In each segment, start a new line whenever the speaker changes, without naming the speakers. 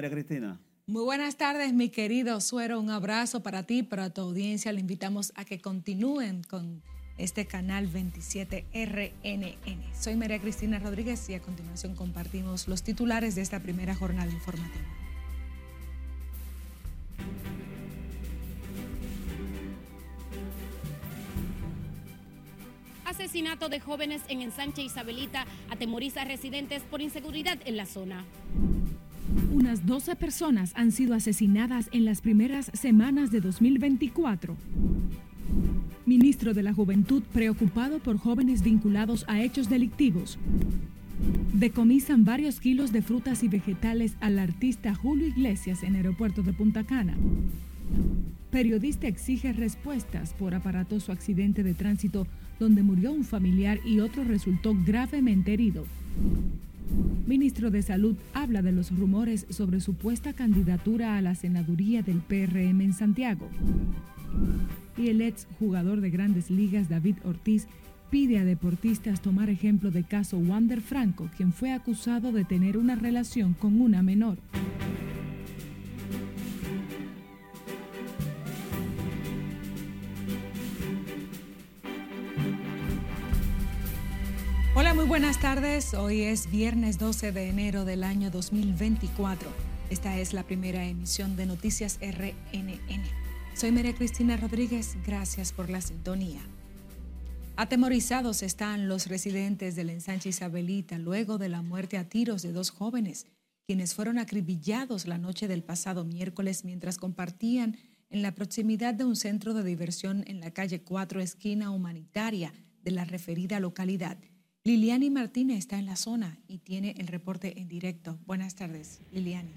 María Cristina.
Muy buenas tardes, mi querido Suero. Un abrazo para ti, para tu audiencia. Le invitamos a que continúen con este canal 27 RNN. Soy María Cristina Rodríguez y a continuación compartimos los titulares de esta primera jornada informativa.
Asesinato de jóvenes en Ensanche Isabelita atemoriza a residentes por inseguridad en la zona.
Unas 12 personas han sido asesinadas en las primeras semanas de 2024. Ministro de la Juventud preocupado por jóvenes vinculados a hechos delictivos. Decomisan varios kilos de frutas y vegetales al artista Julio Iglesias en aeropuerto de Punta Cana. Periodista exige respuestas por aparatoso accidente de tránsito donde murió un familiar y otro resultó gravemente herido. Ministro de Salud habla de los rumores sobre supuesta candidatura a la senaduría del PRM en Santiago. Y el ex jugador de grandes ligas David Ortiz pide a deportistas tomar ejemplo de caso Wander Franco, quien fue acusado de tener una relación con una menor.
Buenas tardes. Hoy es viernes 12 de enero del año 2024. Esta es la primera emisión de Noticias RNN. Soy María Cristina Rodríguez. Gracias por la sintonía. Atemorizados están los residentes del ensanche Isabelita luego de la muerte a tiros de dos jóvenes, quienes fueron acribillados la noche del pasado miércoles mientras compartían en la proximidad de un centro de diversión en la calle 4, esquina humanitaria de la referida localidad. Liliani Martínez está en la zona y tiene el reporte en directo. Buenas tardes, Liliani.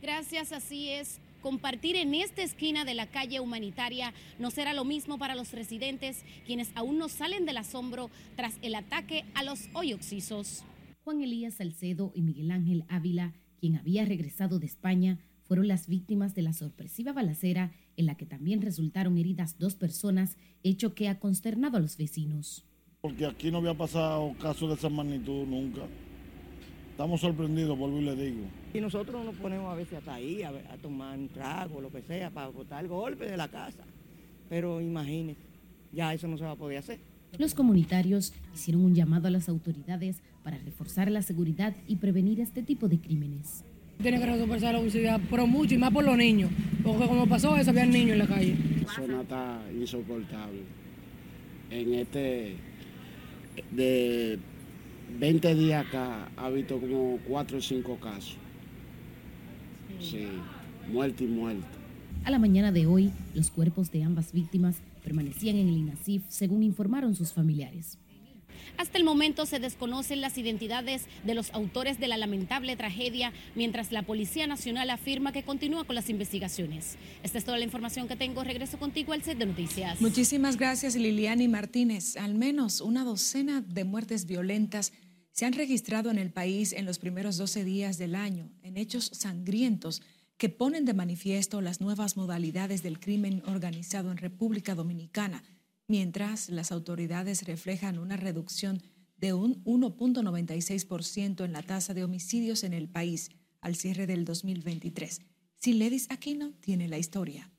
Gracias, así es. Compartir en esta esquina de la calle humanitaria no será lo mismo para los residentes, quienes aún no salen del asombro tras el ataque a los hoy oxisos. Juan Elías Salcedo y Miguel Ángel Ávila, quien había regresado de España, fueron las víctimas de la sorpresiva balacera en la que también resultaron heridas dos personas, hecho que ha consternado a los vecinos
porque aquí no había pasado caso de esa magnitud nunca. Estamos sorprendidos, vuelvo y le digo.
Y nosotros nos ponemos a veces hasta ahí, a, tomar un trago, lo que sea, para botar el golpe de la casa. Pero imagínese, ya eso no se va a poder hacer.
Los comunitarios hicieron un llamado a las autoridades para reforzar la seguridad y prevenir este tipo de crímenes.
Tiene que resolverse la seguridad, pero mucho y más por los niños, porque como pasó eso, había niños en la calle.
La zona está insoportable. En este de 20 días acá ha visto como 4 o 5 casos. Sí, muerte y muerte.
A la mañana de hoy, los cuerpos de ambas víctimas permanecían en el INASIF, según informaron sus familiares. Hasta el momento se desconocen las identidades de los autores de la lamentable tragedia, mientras la Policía Nacional afirma que continúa con las investigaciones. Esta es toda la información que tengo. Regreso contigo al set de noticias.
Muchísimas gracias, Liliani Martínez. Al menos una docena de muertes violentas se han registrado en el país en los primeros 12 días del año, en hechos sangrientos que ponen de manifiesto las nuevas modalidades del crimen organizado en República Dominicana mientras las autoridades reflejan una reducción de un 1.96% en la tasa de homicidios en el país al cierre del 2023. Siledis Aquino tiene la historia.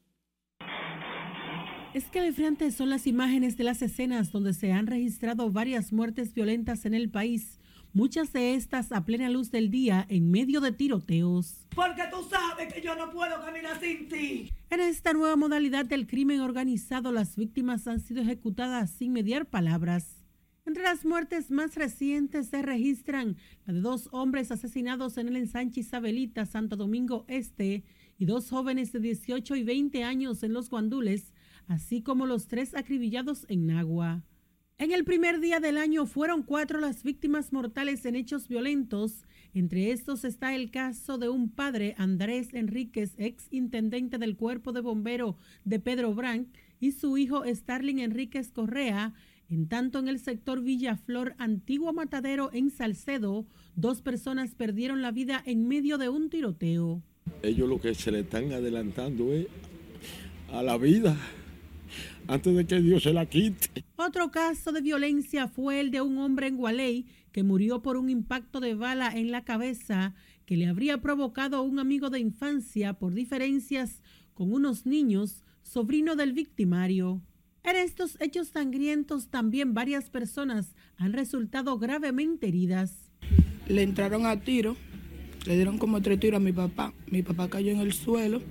Escalofriantes son las imágenes de las escenas donde se han registrado varias muertes violentas en el país, muchas de estas a plena luz del día en medio de tiroteos.
Porque tú sabes que yo no puedo caminar sin ti.
En esta nueva modalidad del crimen organizado, las víctimas han sido ejecutadas sin mediar palabras. Entre las muertes más recientes se registran la de dos hombres asesinados en el ensanche Isabelita, Santo Domingo Este, y dos jóvenes de 18 y 20 años en los Guandules, así como los tres acribillados en Nagua. En el primer día del año fueron cuatro las víctimas mortales en hechos violentos. Entre estos está el caso de un padre, Andrés Enríquez, ex intendente del cuerpo de bombero de Pedro Branc, y su hijo Starling Enríquez Correa. En tanto, en el sector Villaflor, antiguo matadero en Salcedo, dos personas perdieron la vida en medio de un tiroteo.
Ellos lo que se le están adelantando es a la vida antes de que Dios se la quite.
Otro caso de violencia fue el de un hombre en Gualey que murió por un impacto de bala en la cabeza que le habría provocado un amigo de infancia por diferencias con unos niños, sobrino del victimario. En estos hechos sangrientos también varias personas han resultado gravemente heridas.
Le entraron a tiro, le dieron como tres tiros a mi papá. Mi papá cayó en el suelo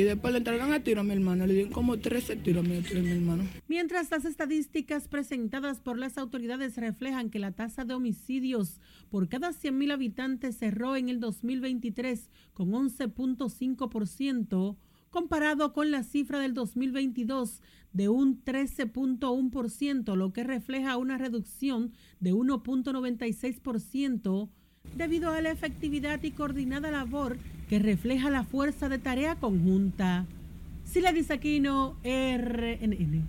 y después le entraron a tiro a mi hermano, le dieron como 13 tiros a mi, hermano.
Mientras las estadísticas presentadas por las autoridades reflejan que la tasa de homicidios por cada 100.000 habitantes cerró en el 2023 con 11.5%, comparado con la cifra del 2022 de un 13.1%, lo que refleja una reducción de 1.96% debido a la efectividad y coordinada labor que refleja la fuerza de tarea conjunta. Sila Disaquino, RNN.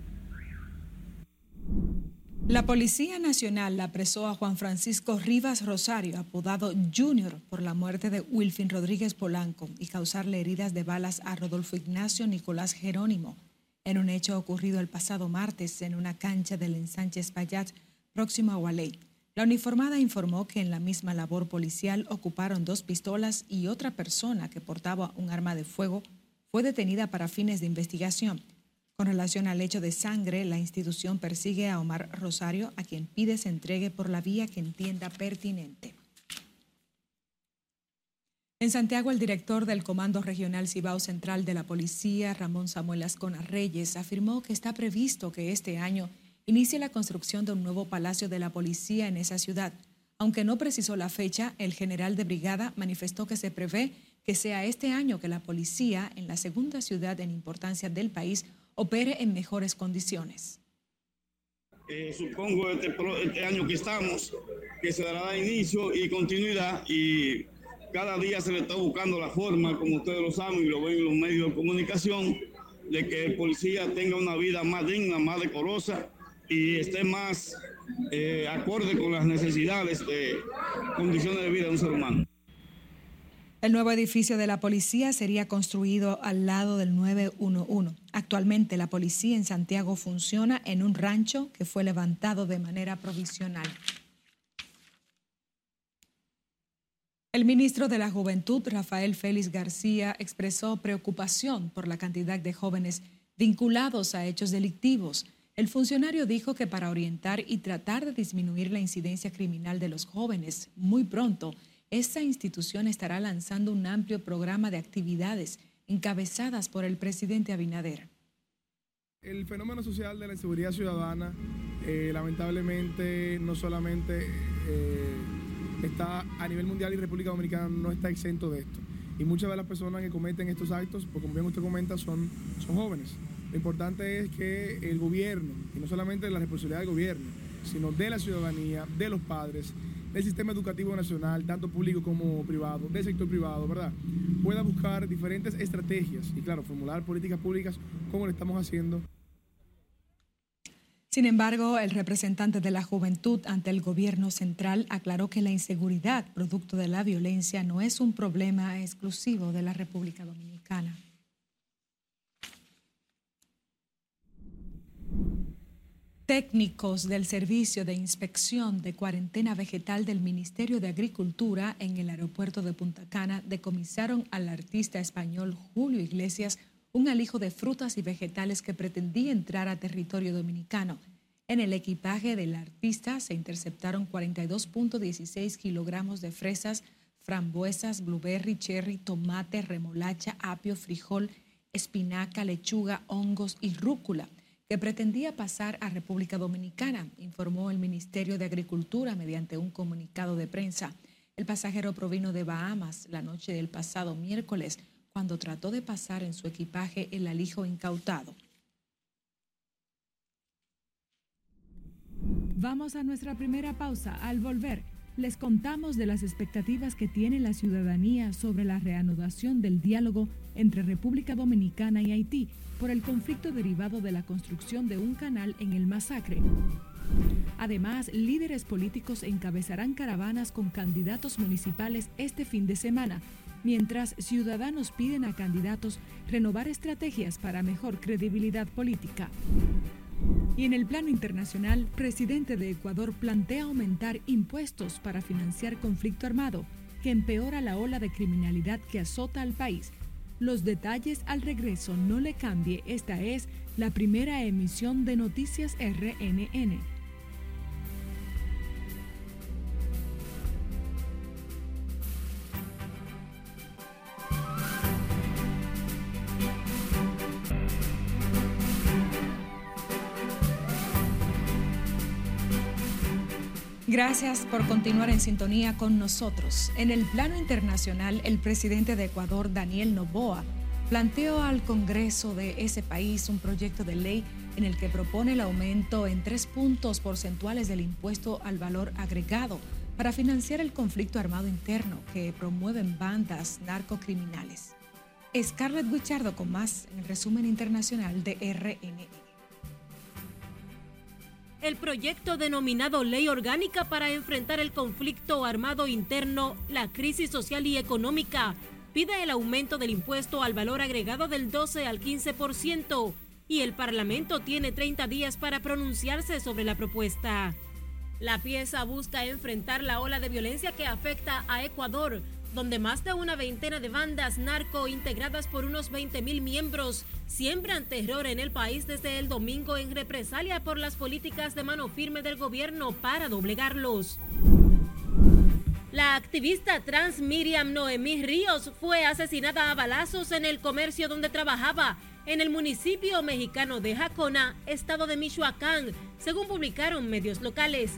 La Policía Nacional apresó a Juan Francisco Rivas Rosario, apodado Junior, por la muerte de Wilfin Rodríguez Polanco y causarle heridas de balas a Rodolfo Ignacio Nicolás Jerónimo, en un hecho ocurrido el pasado martes en una cancha del ensanche Espaillat, próximo a Gualey. La uniformada informó que en la misma labor policial ocuparon dos pistolas y otra persona que portaba un arma de fuego fue detenida para fines de investigación. Con relación al hecho de sangre, la institución persigue a Omar Rosario, a quien pide se entregue por la vía que entienda pertinente. En Santiago, el director del Comando Regional Cibao Central de la Policía, Ramón Samuel Ascona Reyes, afirmó que está previsto que este año inicie la construcción de un nuevo palacio de la policía en esa ciudad. Aunque no precisó la fecha, el general de brigada manifestó que se prevé que sea este año que la policía, en la segunda ciudad en importancia del país, opere en mejores condiciones.
Eh, supongo este, este año que estamos, que se dará inicio y continuidad y cada día se le está buscando la forma, como ustedes lo saben y lo ven en los medios de comunicación, de que el policía tenga una vida más digna, más decorosa y esté más eh, acorde con las necesidades de condiciones de vida de un ser humano.
El nuevo edificio de la policía sería construido al lado del 911. Actualmente la policía en Santiago funciona en un rancho que fue levantado de manera provisional. El ministro de la Juventud, Rafael Félix García, expresó preocupación por la cantidad de jóvenes vinculados a hechos delictivos. El funcionario dijo que para orientar y tratar de disminuir la incidencia criminal de los jóvenes muy pronto, esta institución estará lanzando un amplio programa de actividades encabezadas por el presidente Abinader.
El fenómeno social de la inseguridad ciudadana, eh, lamentablemente, no solamente eh, está a nivel mundial y República Dominicana no está exento de esto. Y muchas de las personas que cometen estos actos, pues como bien usted comenta, son, son jóvenes. Lo importante es que el gobierno, y no solamente la responsabilidad del gobierno, sino de la ciudadanía, de los padres, del sistema educativo nacional, tanto público como privado, del sector privado, ¿verdad? Pueda buscar diferentes estrategias y, claro, formular políticas públicas como lo estamos haciendo.
Sin embargo, el representante de la juventud ante el gobierno central aclaró que la inseguridad, producto de la violencia, no es un problema exclusivo de la República Dominicana. Técnicos del Servicio de Inspección de Cuarentena Vegetal del Ministerio de Agricultura en el aeropuerto de Punta Cana decomisaron al artista español Julio Iglesias un alijo de frutas y vegetales que pretendía entrar a territorio dominicano. En el equipaje del artista se interceptaron 42.16 kilogramos de fresas, frambuesas, blueberry, cherry, tomate, remolacha, apio, frijol, espinaca, lechuga, hongos y rúcula que pretendía pasar a República Dominicana, informó el Ministerio de Agricultura mediante un comunicado de prensa. El pasajero provino de Bahamas la noche del pasado miércoles cuando trató de pasar en su equipaje el alijo incautado.
Vamos a nuestra primera pausa. Al volver, les contamos de las expectativas que tiene la ciudadanía sobre la reanudación del diálogo entre República Dominicana y Haití por el conflicto derivado de la construcción de un canal en el masacre. Además, líderes políticos encabezarán caravanas con candidatos municipales este fin de semana, mientras ciudadanos piden a candidatos renovar estrategias para mejor credibilidad política. Y en el plano internacional, presidente de Ecuador plantea aumentar impuestos para financiar conflicto armado. que empeora la ola de criminalidad que azota al país. Los detalles al regreso, no le cambie, esta es la primera emisión de Noticias RNN.
Gracias por continuar en sintonía con nosotros. En el plano internacional, el presidente de Ecuador, Daniel Noboa, planteó al Congreso de ese país un proyecto de ley en el que propone el aumento en tres puntos porcentuales del impuesto al valor agregado para financiar el conflicto armado interno que promueven bandas narcocriminales. Scarlett Guichardo con más en el resumen internacional de RNE.
El proyecto denominado Ley Orgánica para enfrentar el conflicto armado interno, la crisis social y económica, pide el aumento del impuesto al valor agregado del 12 al 15% y el Parlamento tiene 30 días para pronunciarse sobre la propuesta. La pieza busca enfrentar la ola de violencia que afecta a Ecuador, donde más de una veintena de bandas narco integradas por unos 20.000 miembros siembran terror en el país desde el domingo en represalia por las políticas de mano firme del gobierno para doblegarlos. La activista trans Miriam Noemí Ríos fue asesinada a balazos en el comercio donde trabajaba en el municipio mexicano de Jacona, estado de Michoacán, según publicaron medios locales.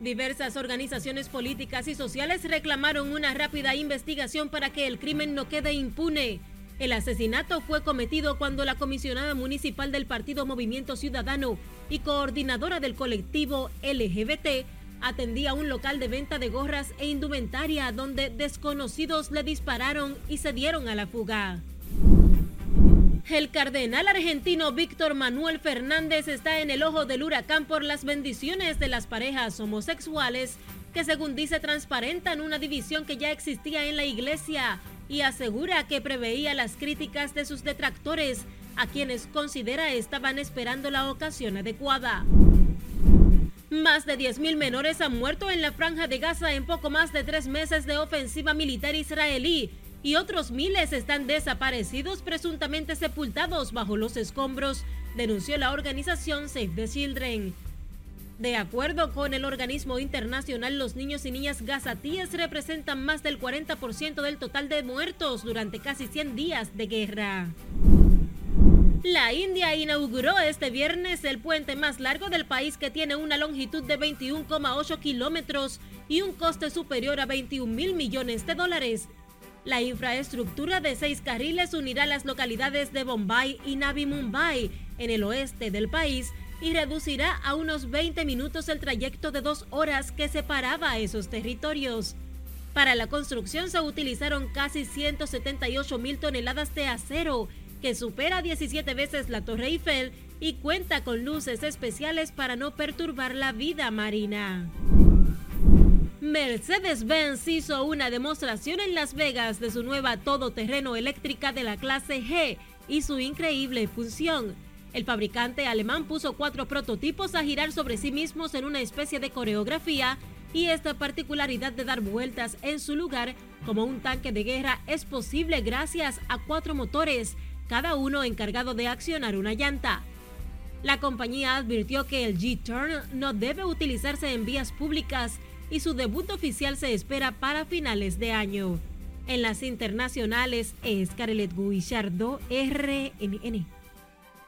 Diversas organizaciones políticas y sociales reclamaron una rápida investigación para que el crimen no quede impune. El asesinato fue cometido cuando la comisionada municipal del Partido Movimiento Ciudadano y coordinadora del colectivo LGBT atendía un local de venta de gorras e indumentaria donde desconocidos le dispararon y se dieron a la fuga. El cardenal argentino Víctor Manuel Fernández está en el ojo del huracán por las bendiciones de las parejas homosexuales que según dice transparentan una división que ya existía en la iglesia y asegura que preveía las críticas de sus detractores a quienes considera estaban esperando la ocasión adecuada. Más de 10.000 menores han muerto en la franja de Gaza en poco más de tres meses de ofensiva militar israelí y otros miles están desaparecidos presuntamente sepultados bajo los escombros, denunció la organización Save the Children. De acuerdo con el organismo internacional, los niños y niñas gazatíes representan más del 40% del total de muertos durante casi 100 días de guerra. La India inauguró este viernes el puente más largo del país que tiene una longitud de 21,8 kilómetros y un coste superior a 21 mil millones de dólares. La infraestructura de seis carriles unirá las localidades de Bombay y Navi Mumbai en el oeste del país y reducirá a unos 20 minutos el trayecto de dos horas que separaba esos territorios. Para la construcción se utilizaron casi 178 mil toneladas de acero, que supera 17 veces la Torre Eiffel y cuenta con luces especiales para no perturbar la vida marina. Mercedes-Benz hizo una demostración en Las Vegas de su nueva todoterreno eléctrica de la clase G y su increíble función. El fabricante alemán puso cuatro prototipos a girar sobre sí mismos en una especie de coreografía y esta particularidad de dar vueltas en su lugar como un tanque de guerra es posible gracias a cuatro motores, cada uno encargado de accionar una llanta. La compañía advirtió que el G-Turn no debe utilizarse en vías públicas y su debut oficial se espera para finales de año. En las internacionales es Carelet Guillardo, RNN.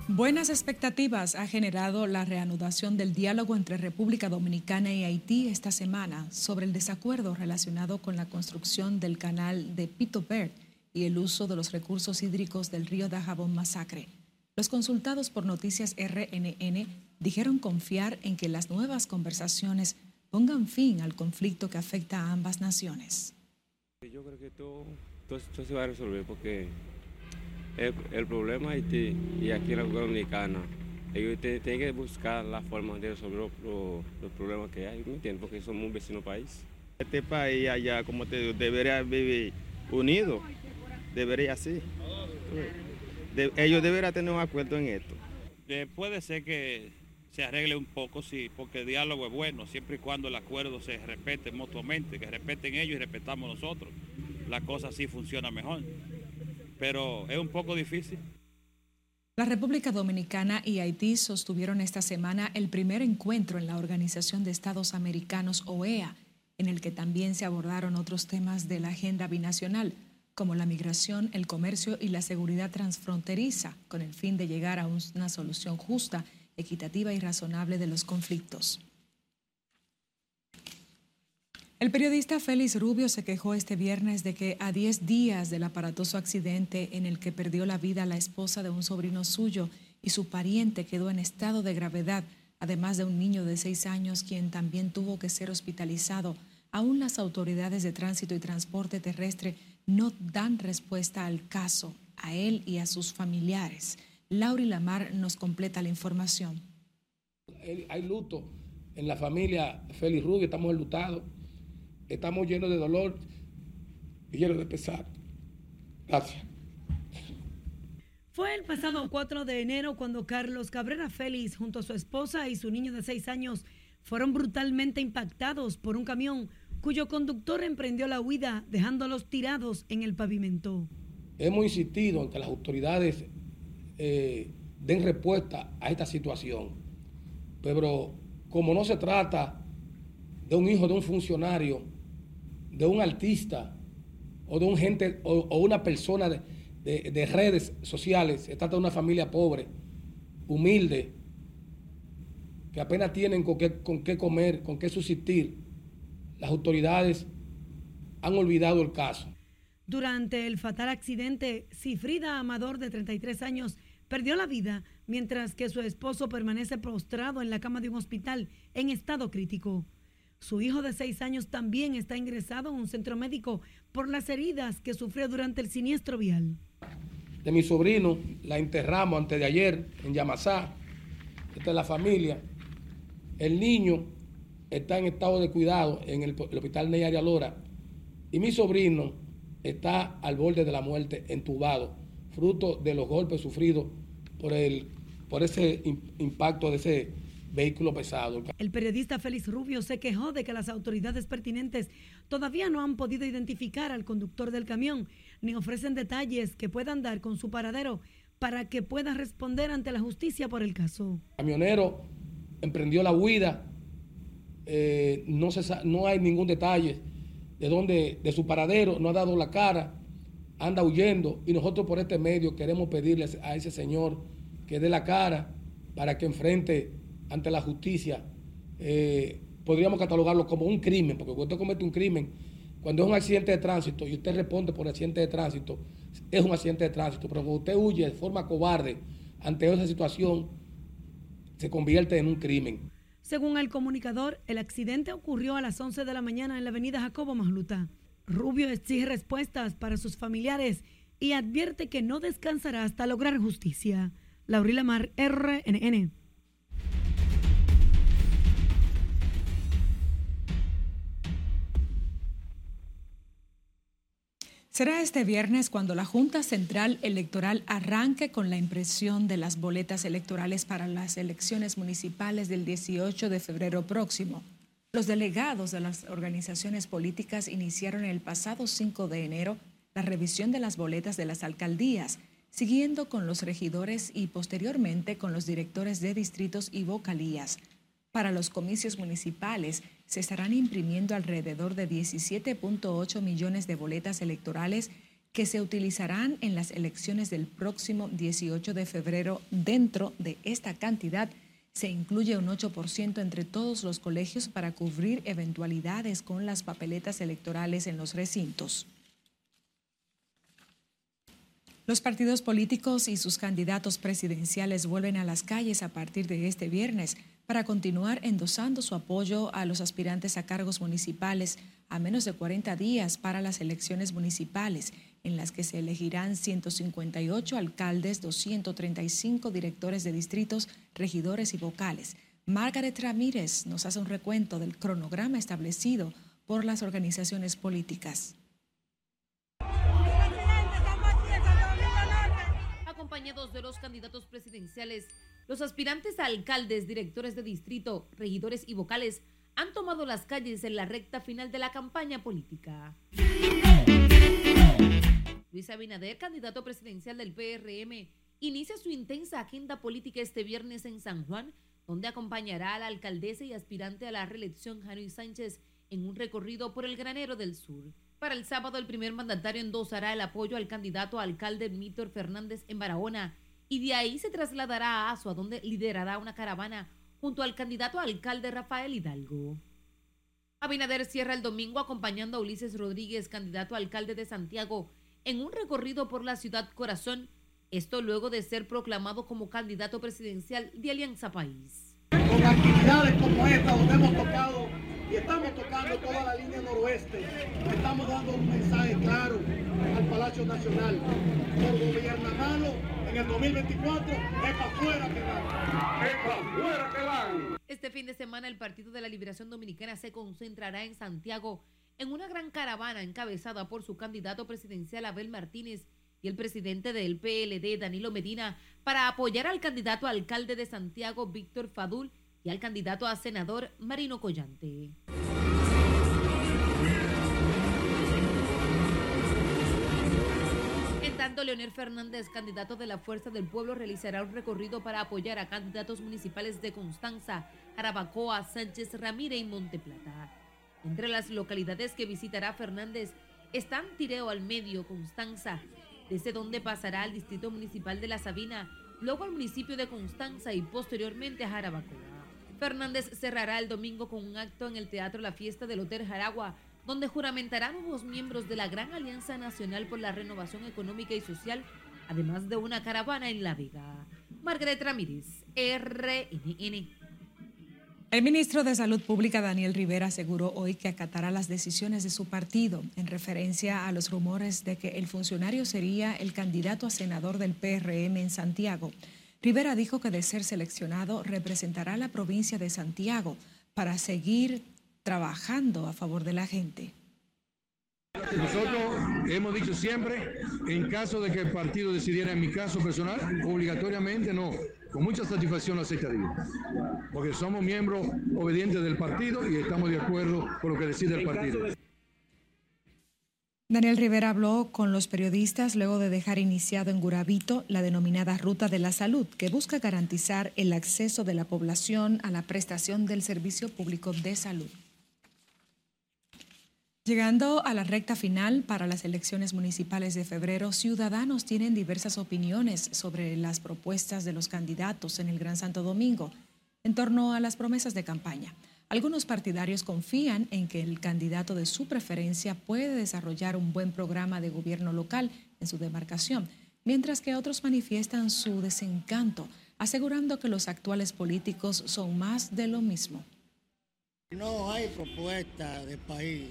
Buenas expectativas ha generado la reanudación del diálogo entre República Dominicana y Haití esta semana sobre el desacuerdo relacionado con la construcción del canal de Pito Verde y el uso de los recursos hídricos del río Dajabón Masacre. Los consultados por Noticias RNN dijeron confiar en que las nuevas conversaciones pongan fin al conflicto que afecta a ambas naciones.
Yo creo que todo, se va a resolver porque el, problema Haití y aquí en la Dominicana, ellos tienen que buscar la forma de resolver los, problemas que hay, ¿me entiendes? Porque somos un vecino país.
Este país allá, como te digo, debería vivir unido, debería así. ellos deberían tener un acuerdo en esto.
puede ser que se arregle un poco, sí, porque el diálogo es bueno, siempre y cuando el acuerdo se respete mutuamente, que respeten ellos y respetamos nosotros. La cosa sí funciona mejor. Pero es un poco difícil.
La República Dominicana y Haití sostuvieron esta semana el primer encuentro en la Organización de Estados Americanos, OEA, en el que también se abordaron otros temas de la agenda binacional, como la migración, el comercio y la seguridad transfronteriza, con el fin de llegar a una solución justa equitativa y razonable de los conflictos. El periodista Félix Rubio se quejó este viernes de que a 10 días del aparatoso accidente en el que perdió la vida la esposa de un sobrino suyo y su pariente quedó en estado de gravedad, además de un niño de 6 años quien también tuvo que ser hospitalizado, aún las autoridades de tránsito y transporte terrestre no dan respuesta al caso, a él y a sus familiares. Lauri Lamar nos completa la información.
Hay luto en la familia Félix Rubio, estamos enlutados, estamos llenos de dolor y llenos de pesar. Gracias.
Fue el pasado 4 de enero cuando Carlos Cabrera Félix, junto a su esposa y su niño de 6 años, fueron brutalmente impactados por un camión cuyo conductor emprendió la huida, dejándolos tirados en el pavimento.
Hemos insistido en que las autoridades eh, den respuesta a esta situación. Pero como no se trata de un hijo de un funcionario, de un artista o de un gente o, una persona de, redes sociales, se trata de una familia pobre, humilde, que apenas tienen con qué, con qué comer, con qué subsistir, las autoridades han olvidado el caso.
Durante el fatal accidente, Cifrida Amador, de 33 años, perdió la vida, mientras que su esposo permanece postrado en la cama de un hospital en estado crítico. Su hijo de seis años también está ingresado en un centro médico por las heridas que sufrió durante el siniestro vial.
De mi sobrino la enterramos antes de ayer en Yamasá. Esta es la familia. El niño está en estado de cuidado en el, hospital Neyaria Lora. Y mi sobrino está al borde de la muerte, entubado fruto de los golpes sufridos por, el, por ese impacto de ese vehículo pesado.
El periodista Félix Rubio se quejó de que las autoridades pertinentes todavía no han podido identificar al conductor del camión ni ofrecen detalles que puedan dar con su paradero para que pueda responder ante la justicia por el caso.
El camionero emprendió la huida, eh, no, se, no hay ningún detalle de dónde, de su paradero, no ha dado la cara anda huyendo y nosotros por este medio queremos pedirle a ese señor que dé la cara para que enfrente ante la justicia. Eh, podríamos catalogarlo como un crimen, porque cuando usted comete un crimen, cuando es un accidente de tránsito y usted responde por accidente de tránsito, es un accidente de tránsito, pero cuando usted huye de forma cobarde ante esa situación, se convierte en un crimen.
Según el comunicador, el accidente ocurrió a las 11 de la mañana en la avenida Jacobo Masluta. Rubio exige respuestas para sus familiares y advierte que no descansará hasta lograr justicia. Laurila Mar, RNN.
Será este viernes cuando la Junta Central Electoral arranque con la impresión de las boletas electorales para las elecciones municipales del 18 de febrero próximo. Los delegados de las organizaciones políticas iniciaron el pasado 5 de enero la revisión de las boletas de las alcaldías, siguiendo con los regidores y posteriormente con los directores de distritos y vocalías. Para los comicios municipales se estarán imprimiendo alrededor de 17.8 millones de boletas electorales que se utilizarán en las elecciones del próximo 18 de febrero. Dentro de esta cantidad se incluye un 8% entre todos los colegios para cubrir eventualidades con las papeletas electorales en los recintos. Los partidos políticos y sus candidatos presidenciales vuelven a las calles a partir de este viernes para continuar endosando su apoyo a los aspirantes a cargos municipales a menos de 40 días para las elecciones municipales en las que se elegirán 158 alcaldes, 235 directores de distritos, regidores y vocales. Margaret Ramírez nos hace un recuento del cronograma establecido por las organizaciones políticas.
Acompañados de los candidatos presidenciales, los aspirantes a alcaldes, directores de distrito, regidores y vocales han tomado las calles en la recta final de la campaña política. Luis Abinader, candidato presidencial del PRM, inicia su intensa agenda política este viernes en San Juan, donde acompañará a la alcaldesa y aspirante a la reelección Janoy Sánchez en un recorrido por el granero del sur. Para el sábado, el primer mandatario endosará el apoyo al candidato a alcalde Mítor Fernández en Barahona y de ahí se trasladará a Asua, donde liderará una caravana junto al candidato a alcalde Rafael Hidalgo. Abinader cierra el domingo acompañando a Ulises Rodríguez, candidato a alcalde de Santiago, en un recorrido por la ciudad corazón, esto luego de ser proclamado como candidato presidencial de Alianza País.
Con actividades como esta, donde hemos tocado y estamos tocando toda la línea noroeste, estamos dando un mensaje claro al Palacio Nacional. Por gobierno malo, en el 2024 es para afuera que van. Es para afuera que van.
Este fin de semana el Partido de la Liberación Dominicana se concentrará en Santiago en una gran caravana encabezada por su candidato presidencial Abel Martínez y el presidente del PLD Danilo Medina para apoyar al candidato a alcalde de Santiago Víctor Fadul y al candidato a senador Marino Collante. En tanto, Leonel Fernández, candidato de la Fuerza del Pueblo, realizará un recorrido para apoyar a candidatos municipales de Constanza, Jarabacoa, Sánchez Ramírez y Monteplata. Entre las localidades que visitará Fernández están Tireo al Medio, Constanza, desde donde pasará al Distrito Municipal de La Sabina, luego al municipio de Constanza y posteriormente a Jarabacoa. Fernández cerrará el domingo con un acto en el Teatro La Fiesta del Hotel Jaragua, donde juramentará nuevos miembros de la Gran Alianza Nacional por la Renovación Económica y Social, además de una caravana en La Vega. Margaret Ramírez, RNN.
El ministro de Salud Pública, Daniel Rivera, aseguró hoy que acatará las decisiones de su partido en referencia a los rumores de que el funcionario sería el candidato a senador del PRM en Santiago. Rivera dijo que de ser seleccionado representará la provincia de Santiago para seguir trabajando a favor de la gente.
Nosotros hemos dicho siempre, en caso de que el partido decidiera, en mi caso personal, obligatoriamente no, con mucha satisfacción lo aceptaría, porque somos miembros obedientes del partido y estamos de acuerdo con lo que decide el partido.
Daniel Rivera habló con los periodistas luego de dejar iniciado en Gurabito la denominada Ruta de la Salud, que busca garantizar el acceso de la población a la prestación del servicio público de salud. Llegando a la recta final para las elecciones municipales de febrero, ciudadanos tienen diversas opiniones sobre las propuestas de los candidatos en el Gran Santo Domingo en torno a las promesas de campaña. Algunos partidarios confían en que el candidato de su preferencia puede desarrollar un buen programa de gobierno local en su demarcación, mientras que otros manifiestan su desencanto, asegurando que los actuales políticos son más de lo mismo.
No hay propuesta de país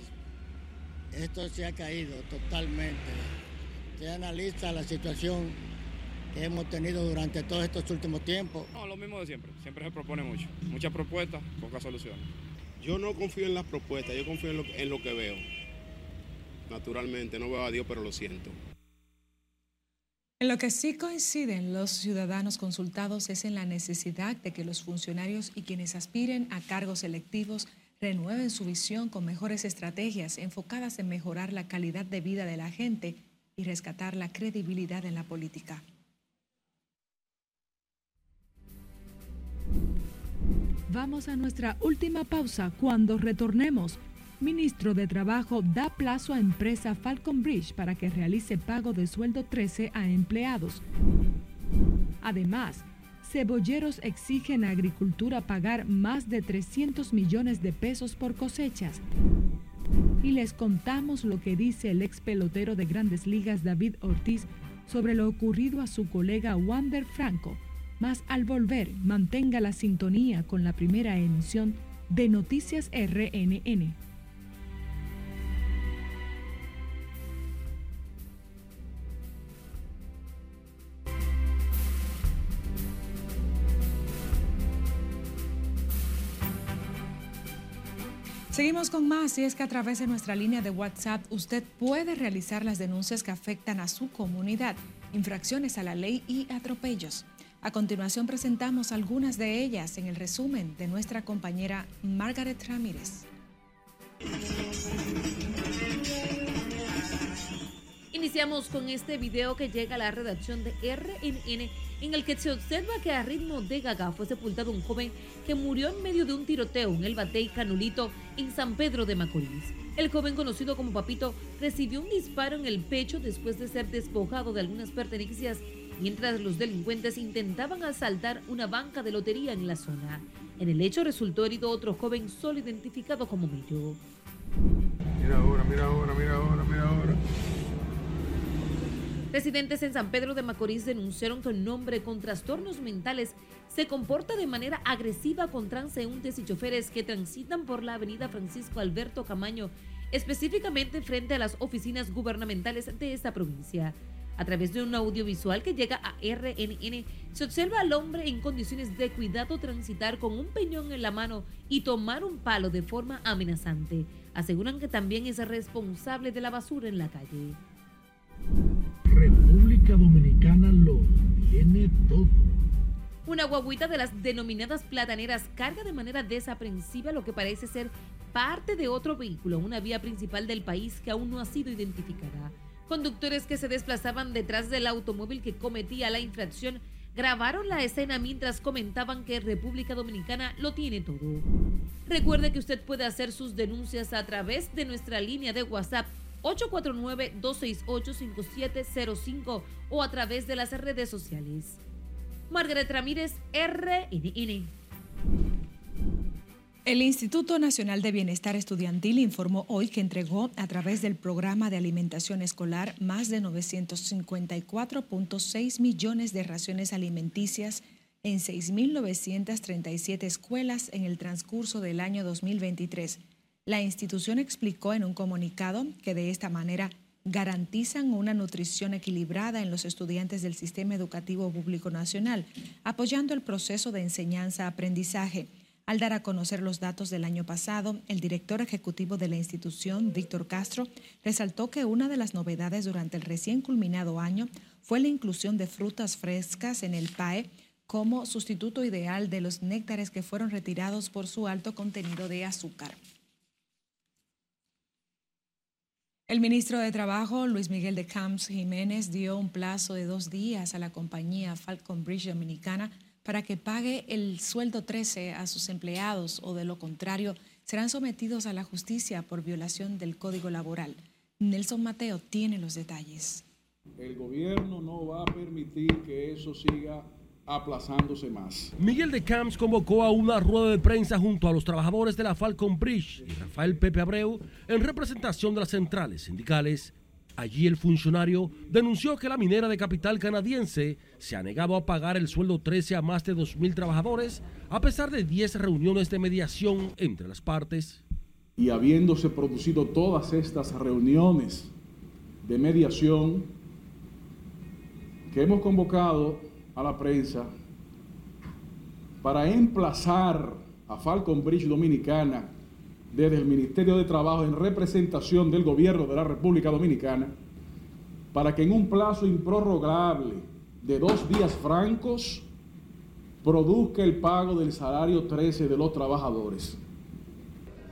esto se ha caído totalmente. Se analiza la situación que hemos tenido durante todos estos últimos tiempos.
No, lo mismo de siempre. Siempre se propone mucho. Muchas propuestas, pocas soluciones.
Yo no confío en las propuestas, yo confío en lo, en lo que veo. Naturalmente, no veo a Dios, pero lo siento.
En lo que sí coinciden los ciudadanos consultados es en la necesidad de que los funcionarios y quienes aspiren a cargos electivos renueven su visión con mejores estrategias enfocadas en mejorar la calidad de vida de la gente y rescatar la credibilidad en la política.
Vamos a nuestra última pausa. Cuando retornemos, ministro de Trabajo da plazo a empresa Falcon Bridge para que realice pago de sueldo 13 a empleados. Además, cebolleros exigen a agricultura pagar más de 300 millones de pesos por cosechas. Y les contamos lo que dice el ex pelotero de grandes ligas David Ortiz sobre lo ocurrido a su colega Wander Franco. Más al volver, mantenga la sintonía con la primera emisión de Noticias RNN.
Seguimos con más y es que a través de nuestra línea de WhatsApp usted puede realizar las denuncias que afectan a su comunidad, infracciones a la ley y atropellos. A continuación presentamos algunas de ellas en el resumen de nuestra compañera Margaret Ramírez.
Iniciamos con este video que llega a la redacción de RNN en el que se observa que a ritmo de gaga fue sepultado un joven que murió en medio de un tiroteo en el Batey Canulito en San Pedro de Macorís. El joven conocido como Papito recibió un disparo en el pecho después de ser despojado de algunas pertenencias mientras los delincuentes intentaban asaltar una banca de lotería en la zona. En el hecho resultó herido otro joven solo identificado como Millo.
Mira ahora, mira ahora, mira ahora, mira ahora.
Residentes en San Pedro de Macorís denunciaron que un hombre con trastornos mentales se comporta de manera agresiva con transeúntes y choferes que transitan por la avenida Francisco Alberto Camaño, específicamente frente a las oficinas gubernamentales de esta provincia. A través de un audiovisual que llega a RNN, se observa al hombre en condiciones de cuidado transitar con un peñón en la mano y tomar un palo de forma amenazante. Aseguran que también es responsable de la basura en la calle.
República Dominicana lo tiene todo.
Una guaguita de las denominadas plataneras carga de manera desaprensiva lo que parece ser parte de otro vehículo, una vía principal del país que aún no ha sido identificada. Conductores que se desplazaban detrás del automóvil que cometía la infracción grabaron la escena mientras comentaban que República Dominicana lo tiene todo. Recuerde que usted puede hacer sus denuncias a través de nuestra línea de WhatsApp 849-268-5705 o a través de las redes sociales. Margaret Ramírez, RNN.
El Instituto Nacional de Bienestar Estudiantil informó hoy que entregó a través del programa de alimentación escolar más de 954.6 millones de raciones alimenticias en 6.937 escuelas en el transcurso del año 2023 la institución explicó en un comunicado que de esta manera garantizan una nutrición equilibrada en los estudiantes del Sistema Educativo Público Nacional, apoyando el proceso de enseñanza-aprendizaje. Al dar a conocer los datos del año pasado, el director ejecutivo de la institución, Víctor Castro, resaltó que una de las novedades durante el recién culminado año fue la inclusión de frutas frescas en el PAE como sustituto ideal de los néctares que fueron retirados por su alto contenido de azúcar. El ministro de Trabajo, Luis Miguel de Camps Jiménez, dio un plazo de dos días a la compañía Falcon Bridge Dominicana para que pague el sueldo 13 a sus empleados o de lo contrario serán sometidos a la justicia por violación del Código Laboral. Nelson Mateo tiene los detalles.
El gobierno no va a permitir que eso siga aplazándose más.
Miguel de Camps convocó a una rueda de prensa junto a los trabajadores de la Falcon Bridge y Rafael Pepe Abreu en representación de las centrales sindicales. Allí el funcionario denunció que la minera de capital canadiense se ha negado a pagar el sueldo 13 a más de 2.000 trabajadores a pesar de 10 reuniones de mediación entre las partes.
Y habiéndose producido todas estas reuniones de mediación que hemos convocado a la prensa para emplazar a Falcon Bridge Dominicana desde el Ministerio de Trabajo en representación del gobierno de la República Dominicana para que en un plazo improrrogable de dos días francos produzca el pago del salario 13 de los trabajadores.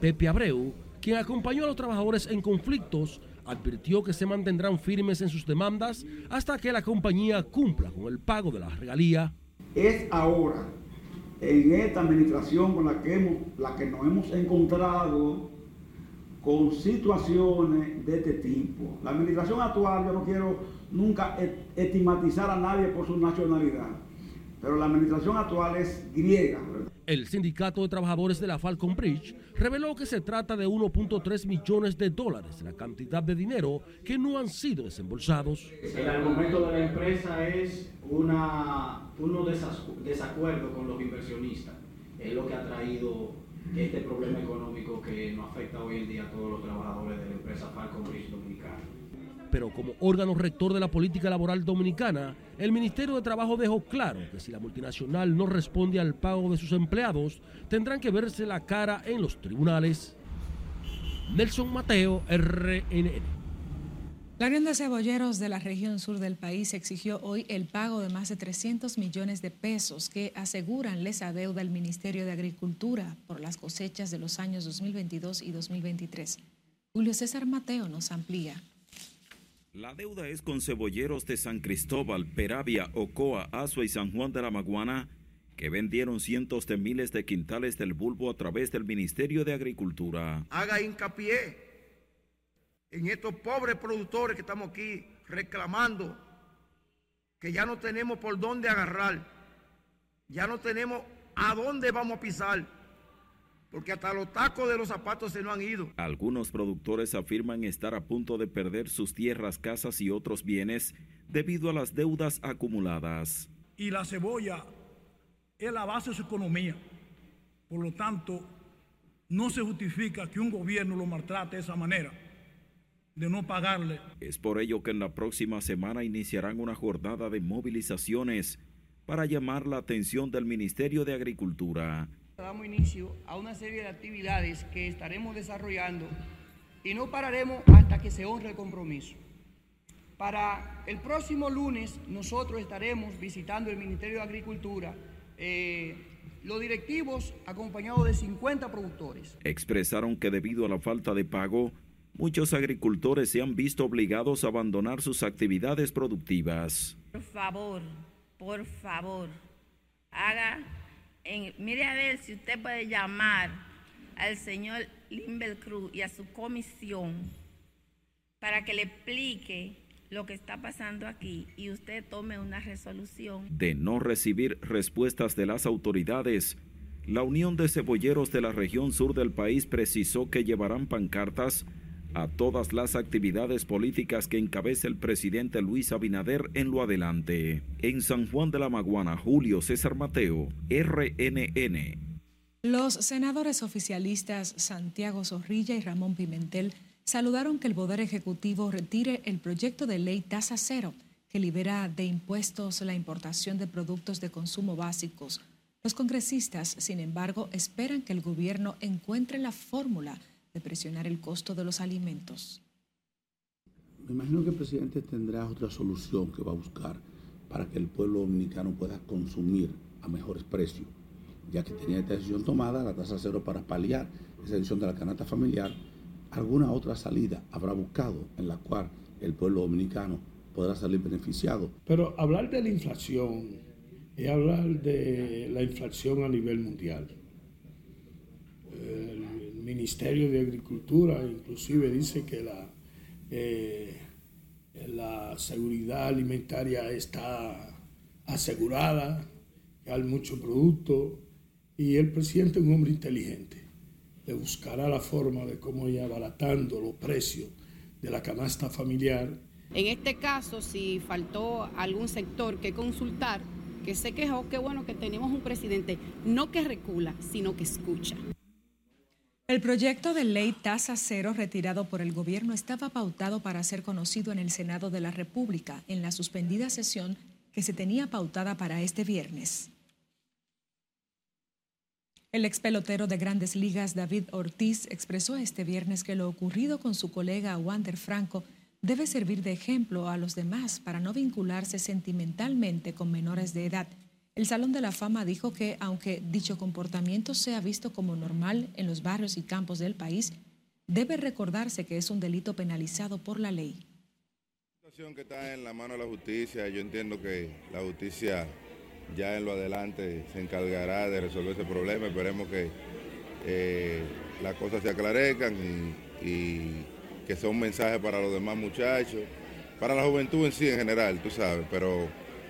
Pepe Abreu, quien acompañó a los trabajadores en conflictos, advirtió que se mantendrán firmes en sus demandas hasta que la compañía cumpla con el pago de la regalía.
Es ahora, en esta administración con la que, hemos, la que nos hemos encontrado con situaciones de este tipo. La administración actual, yo no quiero nunca estigmatizar a nadie por su nacionalidad, pero la administración actual es griega.
El sindicato de trabajadores de la Falcon Bridge reveló que se trata de 1.3 millones de dólares, la cantidad de dinero que no han sido desembolsados.
El argumento de la empresa es una, uno desacuerdo con los inversionistas. Es lo que ha traído este problema económico que nos afecta hoy en día a todos los trabajadores de la empresa Falcon Bridge Dominicana
pero como órgano rector de la política laboral dominicana, el Ministerio de Trabajo dejó claro que si la multinacional no responde al pago de sus empleados, tendrán que verse la cara en los tribunales. Nelson Mateo, RNN.
La Unión de Cebolleros de la región sur del país exigió hoy el pago de más de 300 millones de pesos que aseguran les adeuda el Ministerio de Agricultura por las cosechas de los años 2022 y 2023. Julio César Mateo nos amplía.
La deuda es con cebolleros de San Cristóbal, Peravia, Ocoa, Azua y San Juan de la Maguana, que vendieron cientos de miles de quintales del bulbo a través del Ministerio de Agricultura.
Haga hincapié en estos pobres productores que estamos aquí reclamando que ya no tenemos por dónde agarrar, ya no tenemos a dónde vamos a pisar porque hasta los tacos de los zapatos se nos han ido.
Algunos productores afirman estar a punto de perder sus tierras, casas y otros bienes debido a las deudas acumuladas.
Y la cebolla es la base de su economía. Por lo tanto, no se justifica que un gobierno lo maltrate de esa manera de no pagarle.
Es por ello que en la próxima semana iniciarán una jornada de movilizaciones para llamar la atención del Ministerio de Agricultura
Damos inicio a una serie de actividades que estaremos desarrollando y no pararemos hasta que se honre el compromiso. Para el próximo lunes nosotros estaremos visitando el Ministerio de Agricultura, eh, los directivos acompañados de 50 productores.
Expresaron que debido a la falta de pago, muchos agricultores se han visto obligados a abandonar sus actividades productivas.
Por favor, por favor, haga mire a ver si usted puede llamar al señor Limbel Cruz y a su comisión para que le explique lo que está pasando aquí y usted tome una resolución.
De no recibir respuestas de las autoridades, la Unión de Cebolleros de la región sur del país precisó que llevarán pancartas a todas las actividades políticas que encabeza el presidente Luis Abinader en lo adelante. En San Juan de la Maguana, Julio César Mateo, RNN.
Los senadores oficialistas Santiago Zorrilla y Ramón Pimentel saludaron que el Poder Ejecutivo retire el proyecto de ley tasa cero que libera de impuestos la importación de productos de consumo básicos. Los congresistas, sin embargo, esperan que el gobierno encuentre la fórmula de presionar el costo de los alimentos.
Me imagino que el presidente tendrá otra solución que va a buscar para que el pueblo dominicano pueda consumir a mejores precios, ya que tenía esta decisión tomada, la tasa cero para paliar esa decisión de la canasta familiar, alguna otra salida habrá buscado en la cual el pueblo dominicano podrá salir beneficiado.
Pero hablar de la inflación es hablar de la inflación a nivel mundial. Ministerio de Agricultura inclusive dice que la, eh, la seguridad alimentaria está asegurada, que hay mucho producto y el presidente es un hombre inteligente. Le buscará la forma de cómo ir abaratando los precios de la canasta familiar.
En este caso, si faltó algún sector que consultar, que se quejó, qué bueno que tenemos un presidente no que recula, sino que escucha.
El proyecto de ley tasa cero retirado por el gobierno estaba pautado para ser conocido en el Senado de la República en la suspendida sesión que se tenía pautada para este viernes. El ex pelotero de grandes ligas David Ortiz expresó este viernes que lo ocurrido con su colega Wander Franco debe servir de ejemplo a los demás para no vincularse sentimentalmente con menores de edad el Salón de la Fama dijo que aunque dicho comportamiento sea visto como normal en los barrios y campos del país, debe recordarse que es un delito penalizado por la ley.
La situación que está en la mano de la justicia, yo entiendo que la justicia ya en lo adelante se encargará de resolver ese problema. Esperemos que eh, las cosas se aclarezcan y, y que sea un mensaje para los demás muchachos, para la juventud en sí en general, tú sabes, pero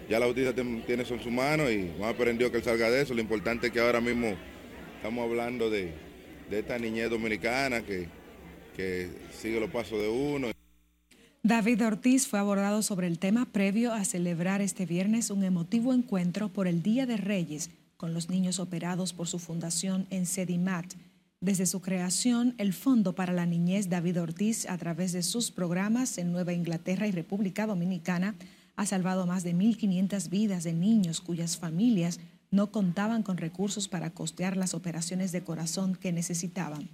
ya la justicia tiene eso en su mano y a aprendió que él salga de eso. Lo importante es que ahora mismo estamos hablando de, esta niñez dominicana que, que sigue los pasos de uno.
David Ortiz fue abordado sobre el tema previo a celebrar este viernes un emotivo encuentro por el Día de Reyes con los niños operados por su fundación en Sedimat. Desde su creación, el Fondo para la Niñez David Ortiz, a través de sus programas en Nueva Inglaterra y República Dominicana, ha salvado más de 1.500 vidas de niños cuyas familias no contaban con recursos para costear las operaciones de corazón que necesitaban.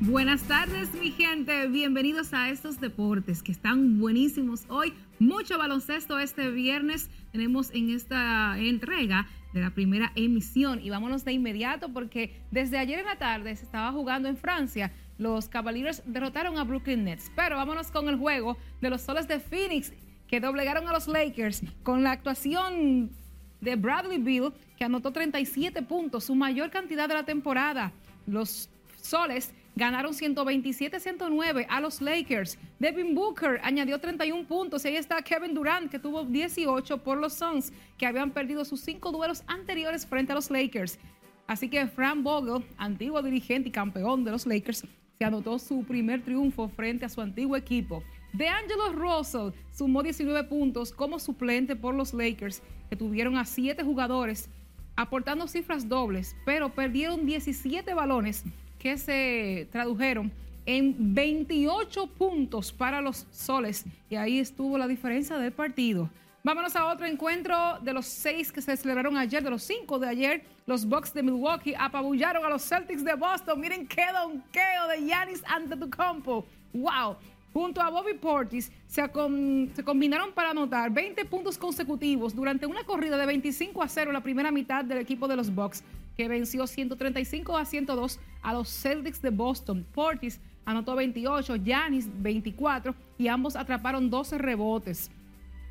Buenas tardes, mi gente. Bienvenidos a estos deportes que están buenísimos hoy. Mucho baloncesto este viernes. Tenemos en esta entrega de la primera emisión y vámonos de inmediato porque desde ayer en la tarde se estaba jugando en Francia. Los Cavaliers derrotaron a Brooklyn Nets. Pero vámonos con el juego de los Soles de Phoenix que doblegaron a los Lakers con la actuación de Bradley Bill que anotó 37 puntos, su mayor cantidad de la temporada. Los Soles ganaron 127-109 a los Lakers. Devin Booker añadió 31 puntos. Y ahí está Kevin Durant, que tuvo 18 por los Suns, que habían perdido sus cinco duelos anteriores frente a los Lakers. Así que Frank Vogel, antiguo dirigente y campeón de los Lakers, se anotó su primer triunfo frente a su antiguo equipo. DeAngelo Russell sumó 19 puntos como suplente por los Lakers, que tuvieron a siete jugadores aportando cifras dobles, pero perdieron 17 balones que se tradujeron en 28 puntos para los soles y ahí estuvo la diferencia del partido. Vámonos a otro encuentro de los seis que se celebraron ayer, de los cinco de ayer. Los Bucks de Milwaukee apabullaron a los Celtics de Boston. Miren qué donqueo de Giannis Antetokounmpo. ¡Wow! Junto a Bobby Portis se, se, combinaron para anotar 20 puntos consecutivos durante una corrida de 25 a 0 la primera mitad del equipo de los Bucks que venció 135 a 102 a los Celtics de Boston. Portis anotó 28, Giannis 24 y ambos atraparon 12 rebotes.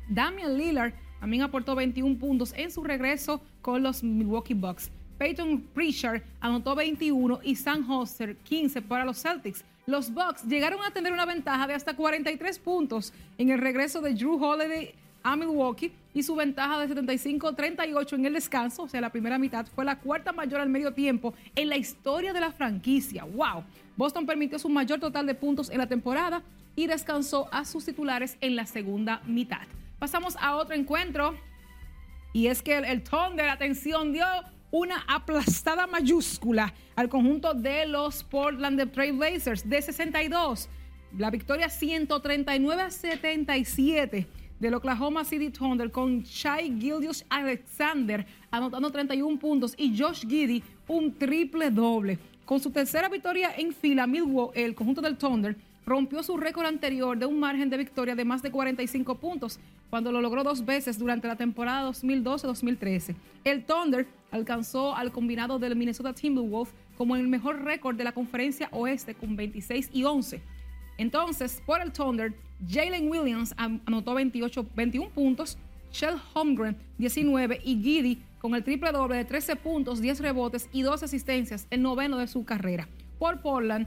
Damian Lillard también aportó 21 puntos en su regreso con los Milwaukee Bucks. Peyton Pritchard anotó 21 y Sam Hoster 15 para los Celtics. Los Bucks llegaron a tener una ventaja de hasta 43 puntos en el regreso de Drew Holiday a Milwaukee y su ventaja de 75-38 en el descanso, o sea, la primera mitad, fue la cuarta mayor al medio tiempo en la historia de la franquicia. ¡Wow! Boston permitió su mayor total de puntos en la temporada y descansó a sus titulares en la segunda mitad. Pasamos a otro encuentro y es que el, el Thunder, atención, dio una aplastada mayúscula al conjunto de los Portland Trail Blazers de 62. La victoria 139 a 77 del Oklahoma City Thunder con Shai Gildius Alexander anotando 31 puntos y Josh Giddy un triple doble. Con su tercera victoria en fila, Milwaukee, el conjunto del Thunder rompió su récord anterior de un margen de victoria de más de 45 puntos, cuando lo logró dos veces durante la temporada 2012-2013. El Thunder alcanzó al combinado del Minnesota Timberwolves como el mejor récord de la conferencia oeste con 26 y 11. Entonces, por el Thunder, Jalen Williams anotó 28, 21 puntos, Shell Holmgren 19 y Giddy con el triple doble de 13 puntos, 10 rebotes y 2 asistencias, el noveno de su carrera. Por Portland,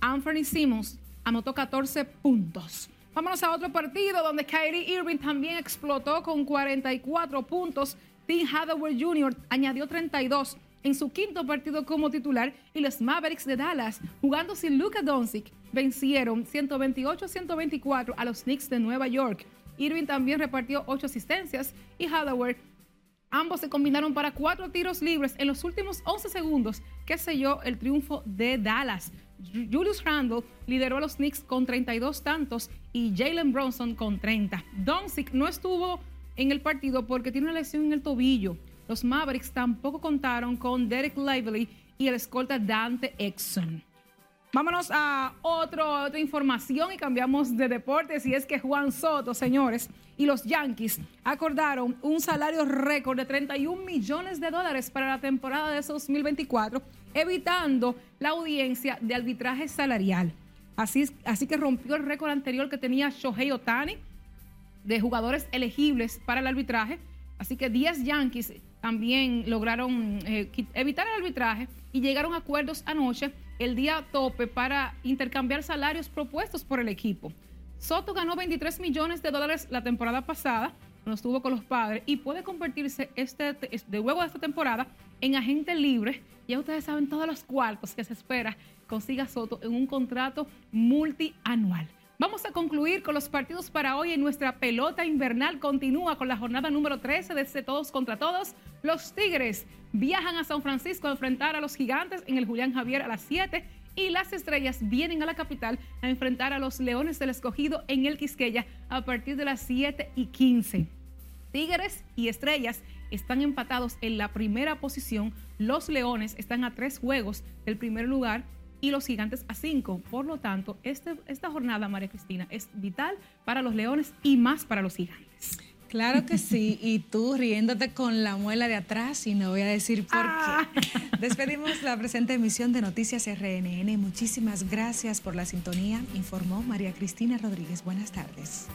Anthony Simmons anotó 14 puntos. Vámonos a otro partido donde Kyrie Irving también explotó con 44 puntos. Tim Hardaway Jr. añadió 32 en su quinto partido como titular y los Mavericks de Dallas, jugando sin Luka Doncic, vencieron 128-124 a los Knicks de Nueva York. Irving también repartió 8 asistencias y Hardaway Ambos se combinaron para cuatro tiros libres en los últimos 11 segundos que selló el triunfo de Dallas. Julius Randle lideró a los Knicks con 32 tantos y Jalen Bronson con 30. Doncic no estuvo en el partido porque tiene una lesión en el tobillo. Los Mavericks tampoco contaron con Derek Lively y el escolta Dante Exxon. Vámonos a otra información y cambiamos de deportes y es que Juan Soto, señores, y los Yankees acordaron un salario récord de 31 millones de dólares para la temporada de 2024, evitando la audiencia de arbitraje salarial. Así, así que rompió el récord anterior que tenía Shohei Otani de jugadores elegibles para el arbitraje. Así que 10 Yankees también lograron eh, evitar el arbitraje y llegaron a acuerdos anoche, el día tope, para intercambiar salarios propuestos por el equipo. Soto ganó 23 millones de dólares la temporada pasada, cuando estuvo con los padres, y puede convertirse este, de luego de esta temporada en agente libre. Ya ustedes saben todos los cuartos que se espera consiga Soto en un contrato multianual. Vamos a concluir con los partidos para hoy en nuestra pelota invernal. Continúa con la jornada número 13 de este Todos contra Todos. Los Tigres viajan a San Francisco a enfrentar a los Gigantes en el Julián Javier a las 7 y las Estrellas vienen a la capital a enfrentar a los Leones del Escogido en el Quisqueya a partir de las 7 y 15. Tigres y Estrellas están empatados en la primera posición. Los Leones están a tres juegos del primer lugar y los gigantes a 5. Por lo tanto, este, esta jornada, María Cristina, es vital para los leones y más para los gigantes.
Claro que sí, y tú riéndote con la muela de atrás y no voy a decir por
Ah.
qué. Despedimos la presente emisión de Noticias RNN. Muchísimas gracias por la sintonía, informó María Cristina Rodríguez. Buenas tardes.